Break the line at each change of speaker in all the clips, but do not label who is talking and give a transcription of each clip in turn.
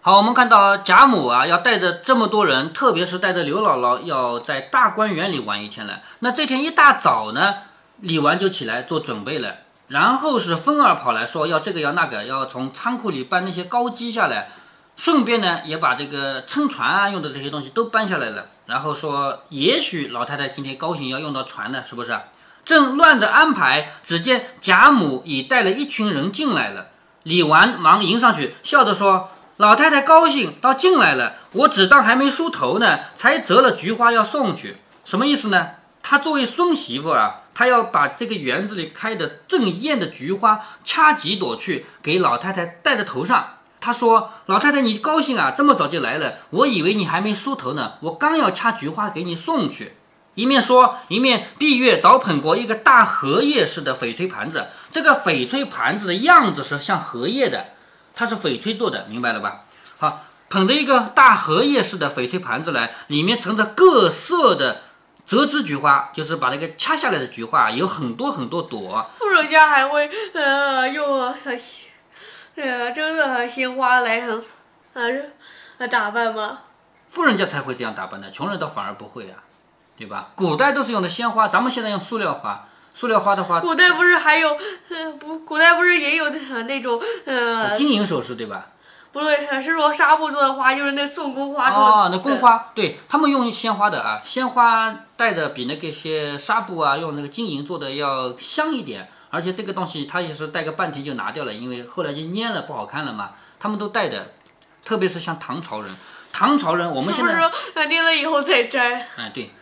好，我们看到贾母啊，要带着这么多人，特别是带着刘姥姥，要在大观园里玩一天了。那这天一大早呢，李纨就起来做准备了，然后是凤儿跑来说要这个要那个，要从仓库里搬那些高机下来，顺便呢也把这个撑船啊用的这些东西都搬下来了。然后说，也许老太太今天高兴要用到船呢，是不是？正乱着安排，只见贾母已带了一群人进来了。李纨忙迎上去，笑着说。老太太高兴到进来了，我只当还没梳头呢，才折了菊花要送去。什么意思呢？她作为孙媳妇啊，她要把这个园子里开的正艳的菊花掐几朵去给老太太戴在头上。她说：“老太太你高兴啊，这么早就来了，我以为你还没梳头呢，我刚要掐菊花给你送去。”一面说，一面碧月早捧过一个大荷叶似的翡翠盘子，这个翡翠盘子的样子是像荷叶的。它是翡翠做的，明白了吧？好，捧着一个大荷叶似的翡翠盘子来，里面盛着各色的折枝菊花，就是把那个掐下来的菊花有很多很多朵。
富人家还会呃用呃真的鲜花来呃打扮吗？
富人家才会这样打扮的，穷人倒反而不会啊，对吧？古代都是用的鲜花，咱们现在用塑料花。塑料花的话，
古代不是还有，不，古代不是也有那那种，呃，
金银首饰对吧？
不对，是说纱布做的花，就是那宋宫花。
哦，那宫花，对他们用鲜花的啊，鲜花戴的比那个些纱布啊，用那个金银做的要香一点，而且这个东西它也是戴个半天就拿掉了，因为后来就蔫了，不好看了嘛。他们都戴的，特别是像唐朝人，唐朝人我们现在
是不是蔫了以后再摘？
哎，对，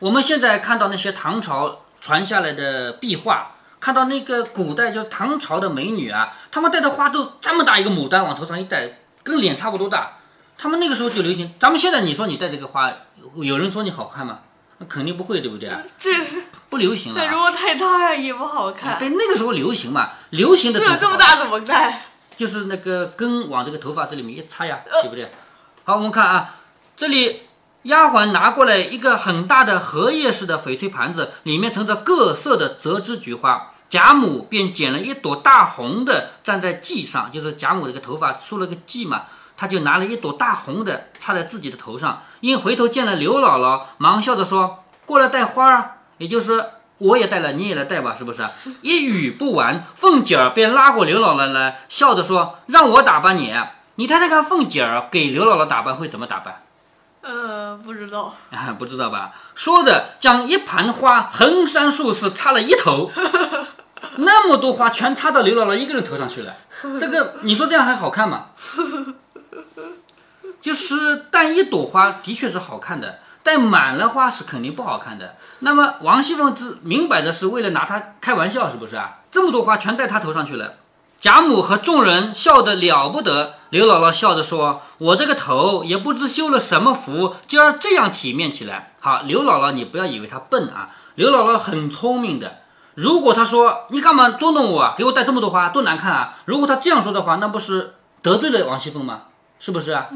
我们现在看到那些唐朝。传下来的壁画，看到那个古代就唐朝的美女啊，她们戴的花都这么大一个牡丹往头上一戴，跟脸差不多大。他们那个时候就流行，咱们现在你说你戴这个花，有人说你好看吗？那肯定不会，对不对？
这
不流行了。
如果太大也不好看。
对，那个时候流行嘛，流行的。
有这么大怎么戴？
就是那个根往这个头发这里面一插呀，对不对？好，我们看啊，这里。丫鬟拿过来一个很大的荷叶似的翡翠盘子，里面盛着各色的折枝菊花。贾母便捡了一朵大红的，站在髻上，就是贾母这个头发梳了个髻嘛，她就拿了一朵大红的插在自己的头上。因回头见了刘姥姥，忙笑着说：“过来带花儿，也就是我也带了，你也来带吧，是不是？”一语不完，凤姐儿便拉过刘姥姥来，笑着说：“让我打扮你，你猜猜看，凤姐儿给刘姥姥打扮会怎么打扮？”
呃，不知道
啊，不知道吧？说着，将一盘花横三竖四插了一头，那么多花全插到刘姥姥一个人头上去了。这个，你说这样还好看吗？就是但一朵花的确是好看的，但满了花是肯定不好看的。那么王熙凤是明摆着是为了拿她开玩笑，是不是啊？这么多花全戴她头上去了。贾母和众人笑得了不得，刘姥姥笑着说：“我这个头也不知修了什么福，今儿这样体面起来。”好，刘姥姥，你不要以为她笨啊，刘姥姥很聪明的。如果她说你干嘛捉弄我，给我带这么多花，多难看啊！如果她这样说的话，那不是得罪了王熙凤吗？是不是啊？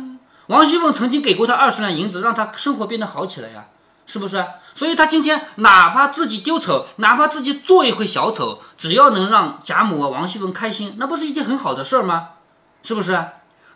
王熙凤曾经给过她二十两银子，让她生活变得好起来呀。是不是？所以他今天哪怕自己丢丑，哪怕自己做一回小丑，只要能让贾母啊、王熙凤开心，那不是一件很好的事儿吗？是不是？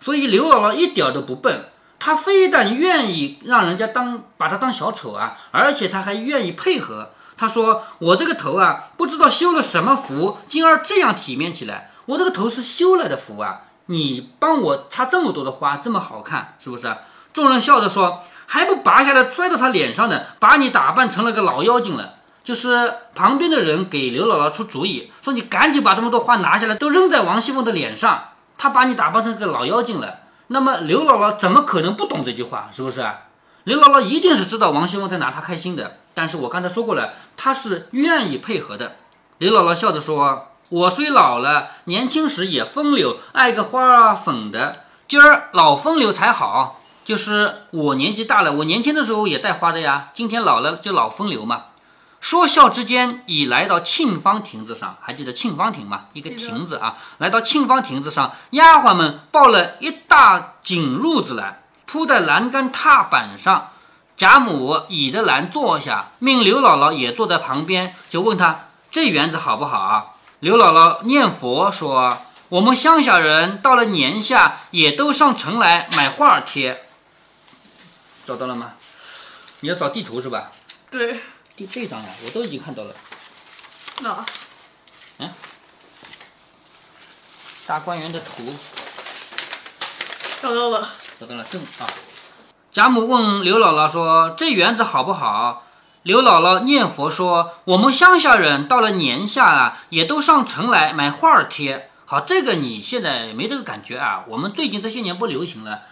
所以刘姥姥一点都不笨，她非但愿意让人家当把她当小丑啊，而且她还愿意配合。她说：“我这个头啊，不知道修了什么福，今儿这样体面起来。我这个头是修来的福啊！你帮我插这么多的花，这么好看，是不是？”众人笑着说。还不拔下来摔到他脸上呢，把你打扮成了个老妖精了。就是旁边的人给刘姥姥出主意，说你赶紧把这么多花拿下来，都扔在王熙凤的脸上。他把你打扮成个老妖精了。那么刘姥姥怎么可能不懂这句话？是不是？刘姥姥一定是知道王熙凤在拿她开心的。但是我刚才说过了，她是愿意配合的。刘姥姥笑着说：“我虽老了，年轻时也风流，爱个花儿粉的。今儿老风流才好。”就是我年纪大了，我年轻的时候也带花的呀。今天老了就老风流嘛。说笑之间，已来到沁芳亭子上，还记得沁芳亭吗？一个亭子啊，来到沁芳亭子上，丫鬟们抱了一大锦褥子来，铺在栏杆踏板上。贾母倚着栏坐下，命刘姥姥也坐在旁边，就问她这园子好不好？刘姥姥念佛说：“我们乡下人到了年下也都上城来买画贴。找到了吗？你要找地图是吧？
对，
第这张呀，我都已经看到了。
哪？
大观园的图
找到了。
找到了，正啊。贾母问刘姥姥说：“这园子好不好？”刘姥姥念佛说：“我们乡下人到了年下啊，也都上城来买画儿贴。好，这个你现在没这个感觉啊。我们最近这些年不流行了。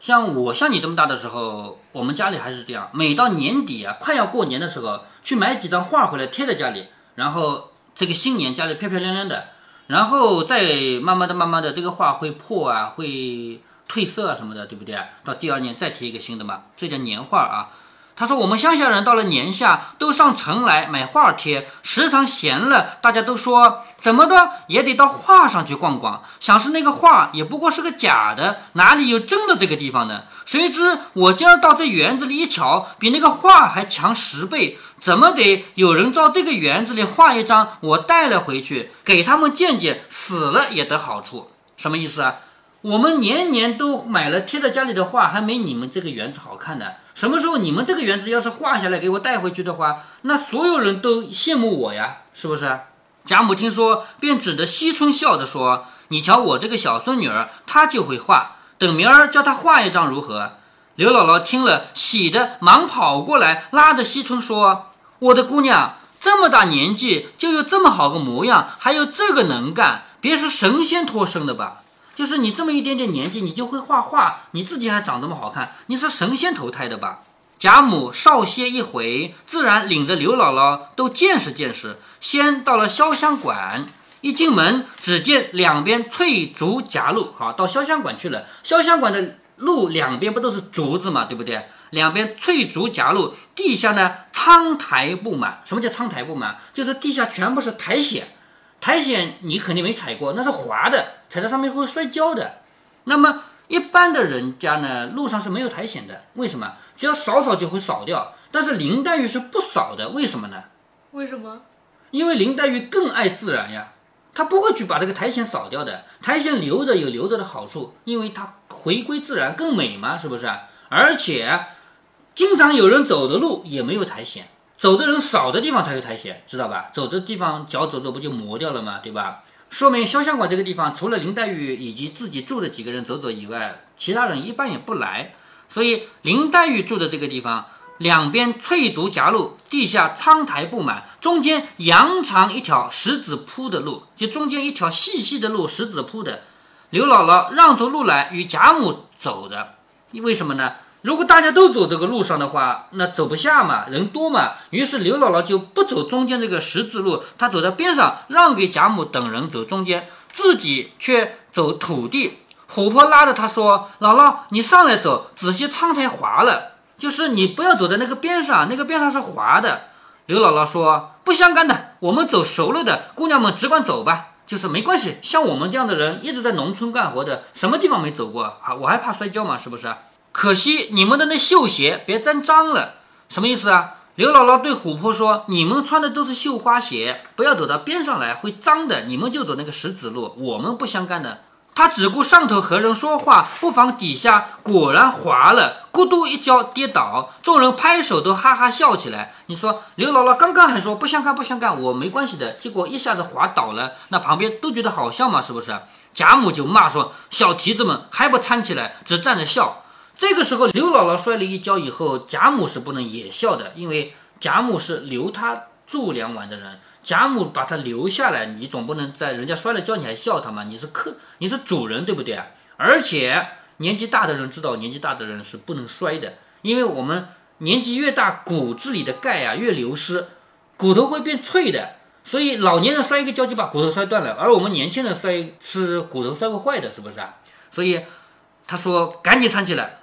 像我像你这么大的时候，我们家里还是这样，每到年底啊，快要过年的时候，去买几张画回来贴在家里，然后这个新年家里漂漂亮亮的，然后再慢慢的、慢慢的，这个画会破啊，会褪色啊什么的，对不对？到第二年再贴一个新的嘛，这叫年画啊。他说：“我们乡下人到了年下，都上城来买画贴，时常闲了，大家都说怎么的也得到画上去逛逛。想是那个画也不过是个假的，哪里有真的这个地方呢？谁知我今儿到这园子里一瞧，比那个画还强十倍。怎么得有人照这个园子里画一张，我带了回去，给他们见见，死了也得好处。什么意思啊？我们年年都买了贴在家里的画，还没你们这个园子好看呢。什么时候你们这个园子要是画下来给我带回去的话，那所有人都羡慕我呀，是不是？贾母听说，便指着惜春笑着说：“你瞧我这个小孙女儿，她就会画，等明儿教她画一张如何？”刘姥姥听了，喜得忙跑过来，拉着惜春说：“我的姑娘，这么大年纪就有这么好个模样，还有这个能干，别是神仙托生的吧？”就是你这么一点点年纪，你就会画画，你自己还长这么好看，你是神仙投胎的吧？贾母少歇一回，自然领着刘姥姥都见识见识。先到了潇湘馆，一进门，只见两边翠竹夹路，好，到潇湘馆去了。潇湘馆的路两边不都是竹子嘛，对不对？两边翠竹夹路，地下呢苍苔布满。什么叫苍苔布满？就是地下全部是苔藓。苔藓你肯定没踩过，那是滑的，踩在上面会摔跤的。那么一般的人家呢，路上是没有苔藓的，为什么？只要扫扫就会扫掉。但是林黛玉是不扫的，为什么呢？
为什么？
因为林黛玉更爱自然呀，她不会去把这个苔藓扫掉的。苔藓留着有留着的好处，因为它回归自然更美嘛，是不是？而且经常有人走的路也没有苔藓。走的人少的地方才有苔藓，知道吧？走的地方脚走走不就磨掉了吗？对吧？说明潇湘馆这个地方除了林黛玉以及自己住的几个人走走以外，其他人一般也不来。所以林黛玉住的这个地方，两边翠竹夹路，地下苍苔布满，中间扬长一条石子铺的路，就中间一条细细的路，石子铺的。刘姥姥让出路来与贾母走着，为什么呢？如果大家都走这个路上的话，那走不下嘛，人多嘛。于是刘姥姥就不走中间这个十字路，她走在边上，让给贾母等人走中间，自己却走土地。琥珀拉着她说：“姥姥，你上来走，仔细窗台滑了，就是你不要走在那个边上，那个边上是滑的。”刘姥姥说：“不相干的，我们走熟了的，姑娘们只管走吧，就是没关系。像我们这样的人，一直在农村干活的，什么地方没走过啊？我还怕摔跤嘛，是不是？”可惜你们的那绣鞋别沾脏了，什么意思啊？刘姥姥对琥珀说：“你们穿的都是绣花鞋，不要走到边上来，会脏的。你们就走那个石子路，我们不相干的。”他只顾上头和人说话，不妨底下果然滑了，咕嘟一跤跌倒，众人拍手都哈哈笑起来。你说刘姥姥刚刚还说不相干不相干，我没关系的，结果一下子滑倒了，那旁边都觉得好笑嘛，是不是？贾母就骂说：“小蹄子们还不搀起来，只站着笑。”这个时候，刘姥姥摔了一跤以后，贾母是不能也笑的，因为贾母是留她住两晚的人，贾母把她留下来，你总不能在人家摔了跤你还笑她嘛？你是客，你是主人，对不对啊？而且年纪大的人知道，年纪大的人是不能摔的，因为我们年纪越大，骨子里的钙啊越流失，骨头会变脆的，所以老年人摔一个跤就把骨头摔断了，而我们年轻人摔是骨头摔不坏的，是不是啊？所以他说赶紧搀起来。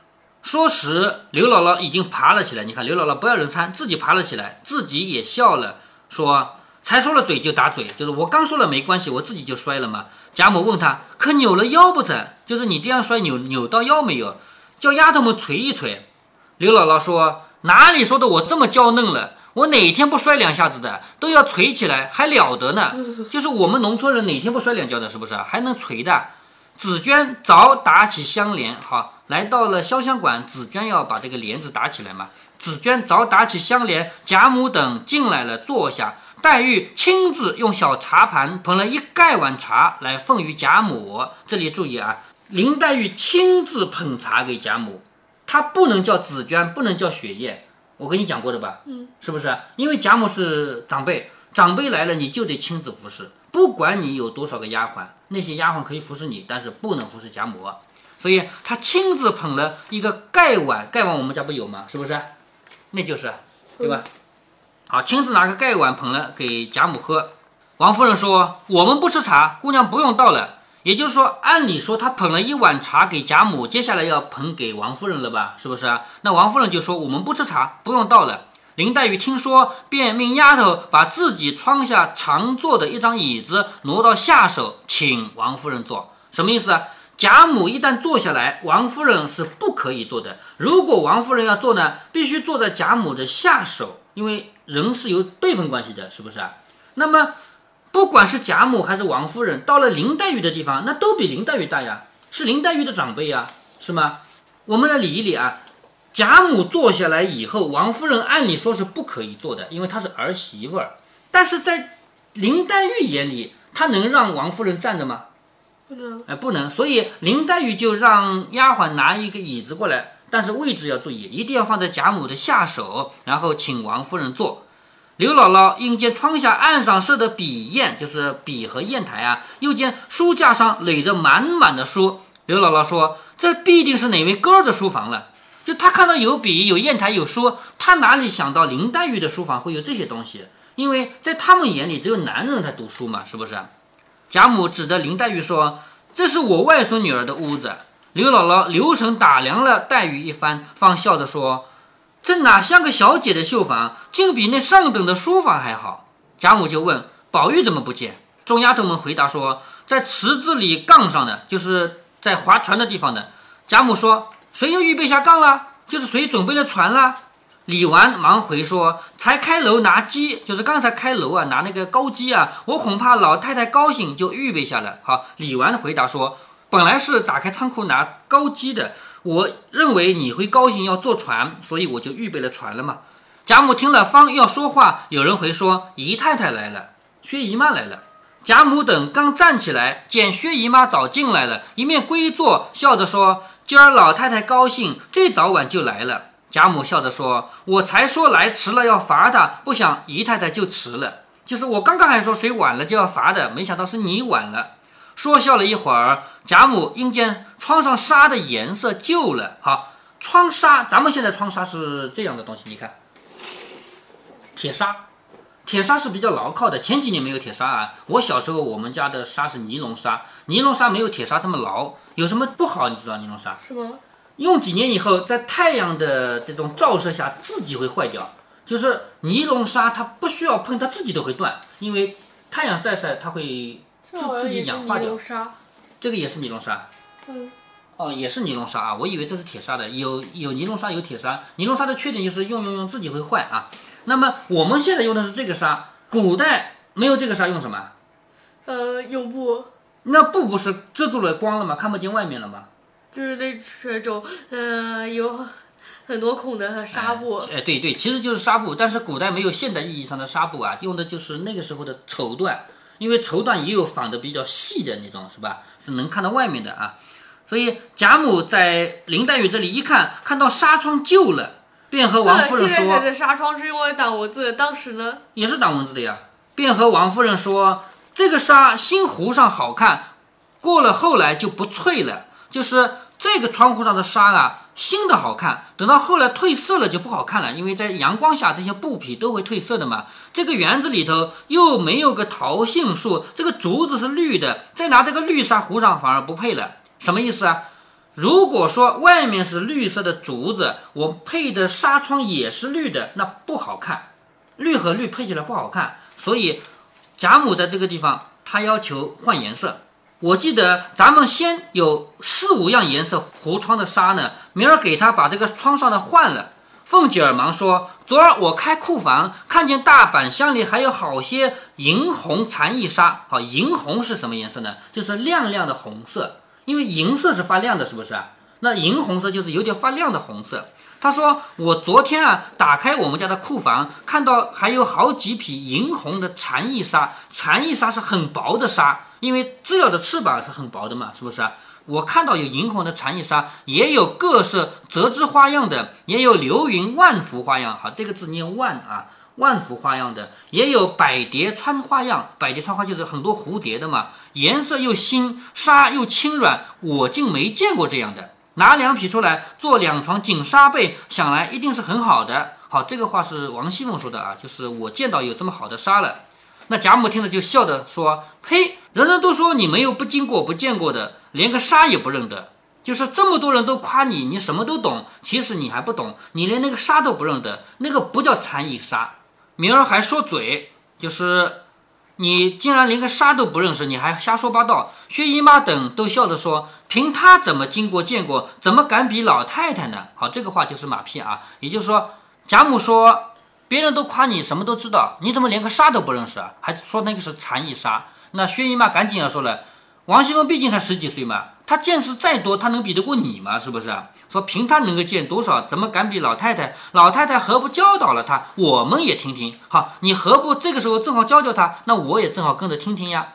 说时，刘姥姥已经爬了起来。你看，刘姥姥不要人搀，自己爬了起来，自己也笑了，说：“才说了嘴就打嘴，就是我刚说了没关系，我自己就摔了嘛。”贾母问他：“可扭了腰不成？就是你这样摔扭扭到腰没有？叫丫头们捶一捶。”刘姥姥说：“哪里说的我这么娇嫩了？我哪天不摔两下子的，都要捶起来，还了得呢？就是我们农村人哪天不摔两跤的，是不是？还能捶的。紫娟早打起香帘，好，来到了潇湘馆，紫娟要把这个帘子打起来嘛。紫娟早打起香帘，贾母等进来了，坐下。黛玉亲自用小茶盘捧了一盖碗茶来奉于贾母。这里注意啊，林黛玉亲自捧茶给贾母，她不能叫紫娟，不能叫雪雁。我跟你讲过的吧？
嗯，
是不是？因为贾母是长辈，长辈来了你就得亲自服侍，不管你有多少个丫鬟，那些丫鬟可以服侍你，但是不能服侍贾母。所以他亲自捧了一个盖碗，盖碗我们家不有吗？是不是？那就是，对吧？好，亲自拿个盖碗捧了给贾母喝。王夫人说：“我们不吃茶，姑娘不用倒了。”也就是说，按理说他捧了一碗茶给贾母，接下来要捧给王夫人了吧？是不是？那王夫人就说：“我们不吃茶，不用倒了。”林黛玉听说，便命丫头把自己窗下常坐的一张椅子挪到下手，请王夫人坐。什么意思啊？贾母一旦坐下来，王夫人是不可以坐的。如果王夫人要坐呢，必须坐在贾母的下手，因为人是有辈分关系的，是不是啊？那么。不管是贾母还是王夫人，到了林黛玉的地方，那都比林黛玉大呀，是林黛玉的长辈呀，是吗？我们来理一理啊。贾母坐下来以后，王夫人按理说是不可以坐的，因为她是儿媳妇儿。但是在林黛玉眼里，她能让王夫人站着吗？哎，不能。所以林黛玉就让丫鬟拿一个椅子过来，但是位置要注意，一定要放在贾母的下手，然后请王夫人坐。刘姥姥因见窗下案上设的笔砚，就是笔和砚台啊，又见书架上垒着满满的书，刘姥姥说：“这必定是哪位哥儿的书房了。”就她看到有笔、有砚台、有书，她哪里想到林黛玉的书房会有这些东西？因为在他们眼里，只有男人才读书嘛，是不是？贾母指着林黛玉说：“这是我外孙女儿的屋子。”刘姥姥留神打量了黛玉一番，方笑着说。这哪像个小姐的绣房，竟比那上等的书房还好。贾母就问宝玉怎么不见？众丫头们回答说，在池子里杠上的，就是在划船的地方的。贾母说，谁又预备下杠了？就是谁准备了船了？李纨忙回说，才开楼拿鸡，就是刚才开楼啊，拿那个高鸡啊，我恐怕老太太高兴，就预备下了。好，李纨回答说，本来是打开仓库拿高鸡的。我认为你会高兴，要坐船，所以我就预备了船了嘛。贾母听了，方要说话，有人回说姨太太来了，薛姨妈来了。贾母等刚站起来，见薛姨妈早进来了，一面归坐，笑着说：“今儿老太太高兴，这早晚就来了。”贾母笑着说：“我才说来迟了要罚的，不想姨太太就迟了。就是我刚刚还说谁晚了就要罚的，没想到是你晚了。”说笑了一会儿，贾母因见窗上纱的颜色旧了，好，窗纱，咱们现在窗纱是这样的东西，你看，铁纱，铁纱是比较牢靠的。前几年没有铁纱啊，我小时候我们家的纱是尼龙纱，尼龙纱没有铁纱这么牢。有什么不好？你知道尼龙纱？
是吗？
用几年以后，在太阳的这种照射下，自己会坏掉。就是尼龙纱，它不需要碰，它自己都会断，因为太阳再晒，它会。自自己氧化掉，这个也是尼龙纱。
嗯，
哦，也是尼龙纱啊，我以为这是铁纱的。有有尼龙纱，有铁纱。尼龙纱的缺点就是用用用自己会坏啊。那么我们现在用的是这个纱，古代没有这个纱用什么？
呃，用布。
那布不是遮住了光了吗？看不见外面了吗？
就是那种呃有很多孔的纱布。
哎，对对，其实就是纱布，但是古代没有现代意义上的纱布啊，用的就是那个时候的绸缎。因为绸缎也有纺的比较细的那种，是吧？是能看到外面的啊。所以贾母在林黛玉这里一看，看到纱窗旧了，便和王夫人说：“现
在的纱窗是用来挡蚊子，当时呢
也是挡蚊子的呀。”便和王夫人说：“这个纱新糊上好看，过了后来就不脆了。就是这个窗户上的纱啊。”新的好看，等到后来褪色了就不好看了，因为在阳光下这些布匹都会褪色的嘛。这个园子里头又没有个桃杏树，这个竹子是绿的，再拿这个绿纱糊上反而不配了。什么意思啊？如果说外面是绿色的竹子，我配的纱窗也是绿的，那不好看，绿和绿配起来不好看。所以贾母在这个地方，她要求换颜色。我记得咱们先有四五样颜色糊窗的纱呢，明儿给他把这个窗上的换了，凤姐儿忙说：“昨儿我开库房，看见大板箱里还有好些银红蚕翼纱。好，银红是什么颜色呢？就是亮亮的红色，因为银色是发亮的，是不是？那银红色就是有点发亮的红色。他说：我昨天啊，打开我们家的库房，看到还有好几匹银红的蝉翼纱。蝉翼纱是很薄的纱，因为知了的翅膀是很薄的嘛，是不是啊？”我看到有银红的蝉翼纱，也有各色折枝花样的，也有流云万幅花样。好，这个字念万啊，万幅花样的，也有百蝶穿花样。百蝶穿花就是很多蝴蝶的嘛，颜色又新，纱又轻软，我竟没见过这样的。拿两匹出来做两床锦纱被，想来一定是很好的。好，这个话是王熙凤说的啊，就是我见到有这么好的纱了。那贾母听了就笑着说：“呸！人人都说你没有不经过、不见过的。”连个沙也不认得，就是这么多人都夸你，你什么都懂，其实你还不懂，你连那个沙都不认得，那个不叫蚕翼沙。明儿还说嘴，就是你竟然连个沙都不认识，你还瞎说八道。薛姨妈等都笑着说：“凭他怎么经过见过，怎么敢比老太太呢？”好，这个话就是马屁啊，也就是说，贾母说别人都夸你什么都知道，你怎么连个沙都不认识啊？还说那个是蚕翼沙。那薛姨妈赶紧要说了。王熙凤毕竟才十几岁嘛，她见识再多，她能比得过你吗？是不是？说凭她能够见多少，怎么敢比老太太？老太太何不教导了她？我们也听听。好，你何不这个时候正好教教她？那我也正好跟着听听呀。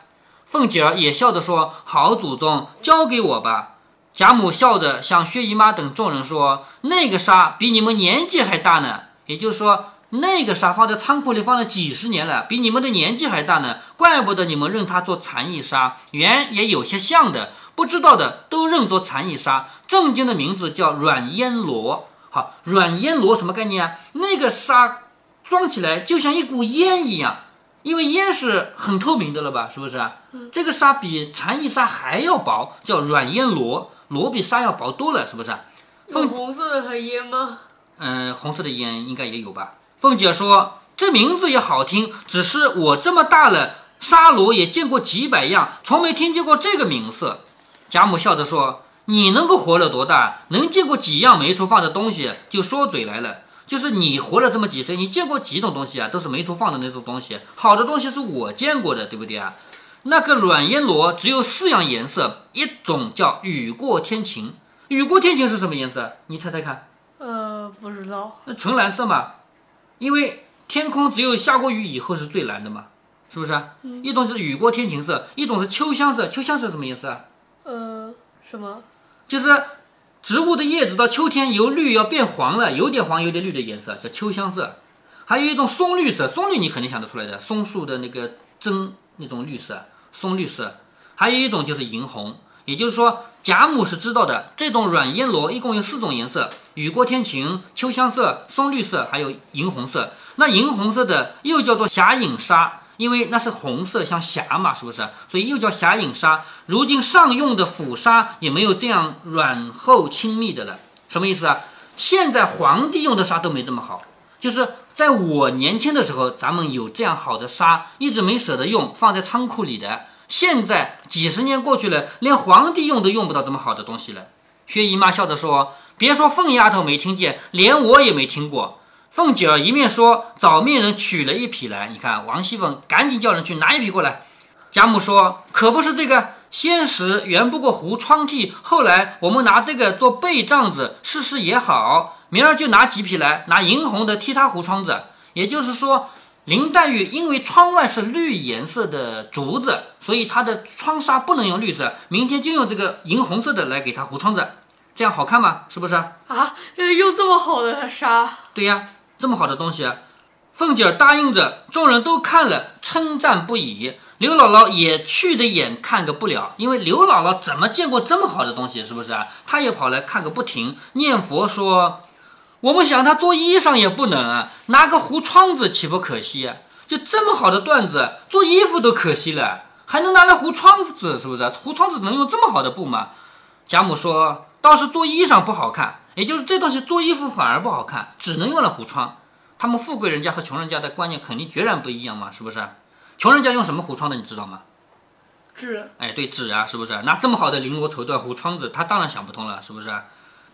凤姐儿也笑着说：“好祖宗，交给我吧。”贾母笑着向薛姨妈等众人说：“那个纱比你们年纪还大呢。”也就是说。那个沙放在仓库里放了几十年了，比你们的年纪还大呢，怪不得你们认它做蚕翼纱，原也有些像的，不知道的都认作蚕翼纱。正经的名字叫软烟罗。好，软烟罗什么概念啊？那个沙装起来就像一股烟一样，因为烟是很透明的了吧？是不是？这个沙比蝉翼沙还要薄，叫软烟罗，罗比沙要薄多了，是不是？
粉红色的烟吗？
嗯，红色的烟应该也有吧。凤姐说：“这名字也好听，只是我这么大了，沙罗也见过几百样，从没听见过这个名字。”贾母笑着说：“你能够活了多大，能见过几样没处放的东西，就说嘴来了。就是你活了这么几岁，你见过几种东西啊？都是没处放的那种东西。好的东西是我见过的，对不对啊？那个软烟罗只有四样颜色，一种叫雨过天晴。雨过天晴是什么颜色？你猜猜看。
呃，不知道。
那纯蓝色嘛。”因为天空只有下过雨以后是最蓝的嘛，是不是？一种是雨过天晴色，一种是秋香色。秋香色什么颜色啊？
呃，什么？
就是植物的叶子到秋天由绿要变黄了，有点黄有点绿的颜色叫秋香色。还有一种松绿色，松绿你肯定想得出来的，松树的那个针那种绿色，松绿色。还有一种就是银红，也就是说。贾母是知道的，这种软烟罗一共有四种颜色：雨过天晴、秋香色、松绿色，还有银红色。那银红色的又叫做霞影纱，因为那是红色，像霞嘛，是不是？所以又叫霞影纱。如今上用的府纱也没有这样软厚亲密的了。什么意思啊？现在皇帝用的纱都没这么好。就是在我年轻的时候，咱们有这样好的纱，一直没舍得用，放在仓库里的。现在几十年过去了，连皇帝用都用不到这么好的东西了。薛姨妈笑着说：“别说凤丫头没听见，连我也没听过。”凤姐儿一面说，找命人取了一匹来。你看，王熙凤赶紧叫人去拿一匹过来。贾母说：“可不是这个，先时原不过糊窗屉，后来我们拿这个做背帐子，试试也好。明儿就拿几匹来，拿银红的替他糊窗子。也就是说。”林黛玉因为窗外是绿颜色的竹子，所以她的窗纱不能用绿色。明天就用这个银红色的来给她糊窗子，这样好看吗？是不是
啊？用这么好的纱？
对呀，这么好的东西，凤姐儿答应着，众人都看了，称赞不已。刘姥姥也去的眼看个不了，因为刘姥姥怎么见过这么好的东西？是不是啊？她也跑来看个不停，念佛说。我们想他做衣裳也不能啊，拿个糊窗子岂不可惜啊？就这么好的缎子，做衣服都可惜了，还能拿来糊窗子，是不是？糊窗子能用这么好的布吗？贾母说，倒是做衣裳不好看，也就是这东西做衣服反而不好看，只能用来糊窗。他们富贵人家和穷人家的观念肯定决然不一样嘛，是不是？穷人家用什么糊窗的，你知道吗？
纸。
哎，对，纸啊，是不是？拿这么好的绫罗绸缎糊窗子，他当然想不通了，是不是？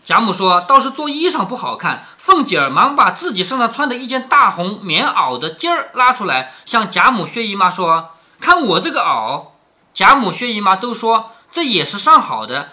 贾母说：“倒是做衣裳不好看。”凤姐儿忙把自己身上穿的一件大红棉袄的襟儿拉出来，向贾母、薛姨妈说：“看我这个袄。”贾母、薛姨妈都说：“这也是上好的，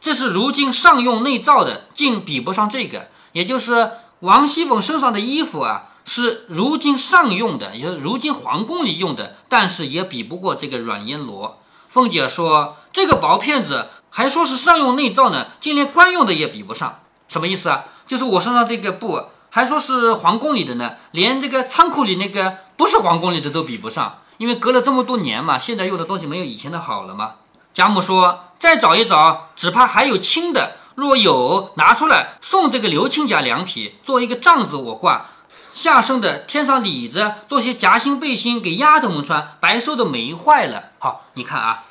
这是如今上用内造的，竟比不上这个。”也就是王熙凤身上的衣服啊，是如今上用的，也是如今皇宫里用的，但是也比不过这个软烟罗。凤姐说：“这个薄片子。”还说是上用内造呢，竟连官用的也比不上，什么意思啊？就是我身上这个布，还说是皇宫里的呢，连这个仓库里那个不是皇宫里的都比不上，因为隔了这么多年嘛，现在用的东西没有以前的好了嘛。贾母说：“再找一找，只怕还有轻的，若有拿出来送这个刘亲家两匹，做一个帐子我挂，下身的添上里子，做些夹心背心给丫头们穿，白瘦的没坏了。好，你看啊，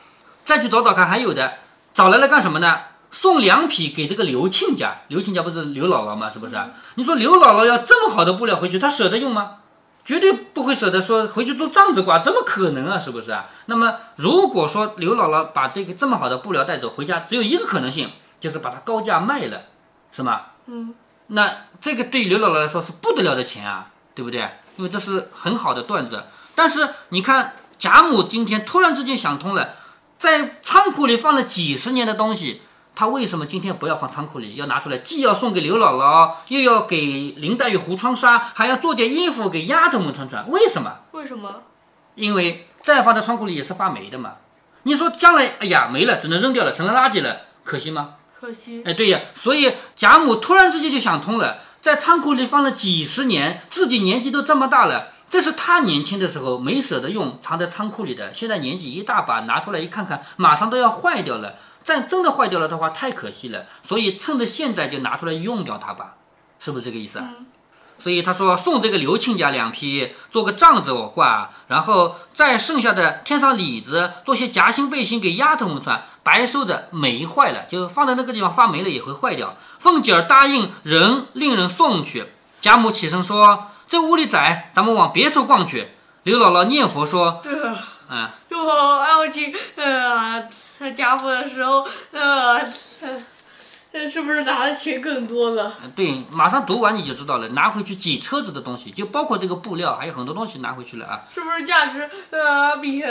再去找找看，还有的。”找来了干什么呢？送两匹给这个刘亲家，刘亲家不是刘姥姥吗？是不是？你说刘姥姥要这么好的布料回去，她舍得用吗？绝对不会舍得说回去做帐子挂，怎么可能啊？是不是啊？那么如果说刘姥姥把这个这么好的布料带走回家，只有一个可能性，就是把它高价卖了，是吗？
嗯。
那这个对刘姥姥来说是不得了的钱啊，对不对？因为这是很好的段子。但是你看贾母今天突然之间想通了。在仓库里放了几十年的东西，他为什么今天不要放仓库里，要拿出来？既要送给刘姥姥，又要给林黛玉糊窗纱，还要做点衣服给丫头们穿穿。为什么？
为什么？
因为再放在仓库里也是发霉的嘛。你说将来，哎呀，没了，只能扔掉了，成了垃圾了，可惜吗？
可惜。
哎，对呀，所以贾母突然之间就想通了，在仓库里放了几十年，自己年纪都这么大了。这是他年轻的时候没舍得用，藏在仓库里的。现在年纪一大把，拿出来一看看，马上都要坏掉了。但真的坏掉了的话，太可惜了。所以趁着现在就拿出来用掉它吧，是不是这个意思啊？所以他说送这个刘亲家两匹，做个帐子我挂，然后再剩下的添上里子，做些夹心背心给丫头们穿，白收着霉坏了，就放在那个地方发霉了也会坏掉。凤姐儿答应人令人送去。贾母起身说。这屋里窄，咱们往别处逛去。刘姥姥念佛说：“
嗯，就要去呃家父的时候，呃，是不是拿的钱更多了？”
对，马上读完你就知道了。拿回去几车子的东西，就包括这个布料，还有很多东西拿回去了啊。
是不是价值呃比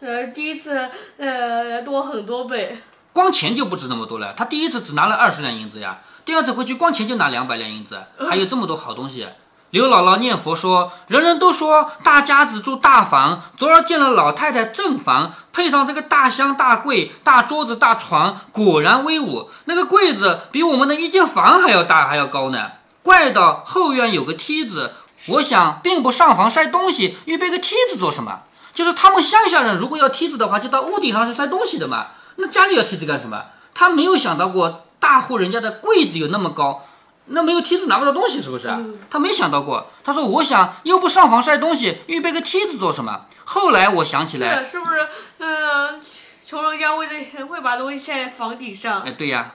呃第一次呃多很多倍？
光钱就不止那么多了。他第一次只拿了二十两银子呀，第二次回去光钱就拿两百两银子，还有这么多好东西。刘姥姥念佛说：“人人都说大家子住大房，昨儿见了老太太正房，配上这个大箱大柜、大桌子大床，果然威武。那个柜子比我们的一间房还要大还要高呢。怪到后院有个梯子，我想并不上房晒东西，预备个梯子做什么？就是他们乡下人如果要梯子的话，就到屋顶上去晒东西的嘛。那家里要梯子干什么？他没有想到过大户人家的柜子有那么高。”那没有梯子拿不到东西，是不是？他没想到过。他说：“我想又不上房晒东西，预备个梯子做什么？”后来我想起来，
是不是？嗯，穷人家为了会把东西晒在房顶上。
哎，对呀。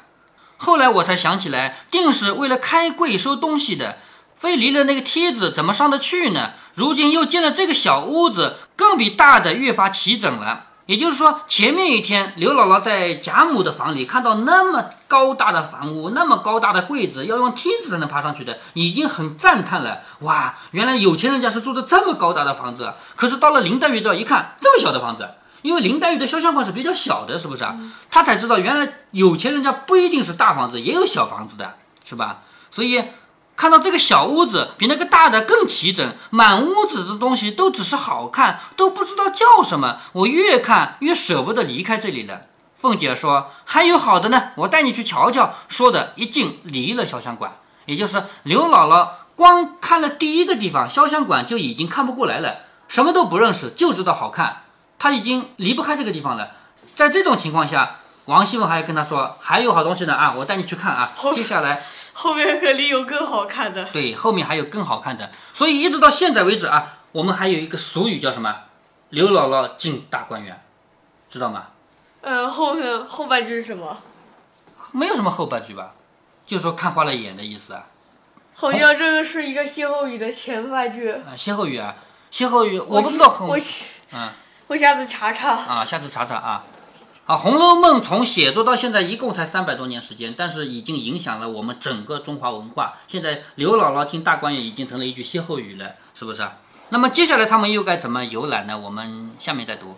后来我才想起来，定是为了开柜收东西的，非离了那个梯子怎么上得去呢？如今又建了这个小屋子，更比大的越发齐整了。也就是说，前面一天，刘姥姥在贾母的房里看到那么高大的房屋，那么高大的柜子，要用梯子才能爬上去的，已经很赞叹了。哇，原来有钱人家是住的这么高大的房子。可是到了林黛玉这一看，这么小的房子，因为林黛玉的潇湘馆是比较小的，是不是啊？她才知道原来有钱人家不一定是大房子，也有小房子的，是吧？所以。看到这个小屋子比那个大的更齐整，满屋子的东西都只是好看，都不知道叫什么。我越看越舍不得离开这里了。凤姐说：“还有好的呢，我带你去瞧瞧。”说着一进离了潇湘馆，也就是刘姥姥光看了第一个地方潇湘馆就已经看不过来了，什么都不认识，就知道好看。她已经离不开这个地方了。在这种情况下。王熙凤还跟他说：“还有好东西呢啊，我带你去看啊。”接下来
后面肯定有更好看的。
对，后面还有更好看的。所以一直到现在为止啊，我们还有一个俗语叫什么？“刘姥姥进大观园”，知道吗？
嗯，后面后半句是什么？
没有什么后半句吧，就说看花了眼的意思啊。
好像这个是一个歇后语的前半句。
啊，歇后语啊，歇后语，我不知道。
我，嗯，我下次查查。
啊，下次查查啊。啊，《红楼梦》从写作到现在一共才三百多年时间，但是已经影响了我们整个中华文化。现在刘姥姥进大观园已经成了一句歇后语了，是不是啊？那么接下来他们又该怎么游览呢？我们下面再读。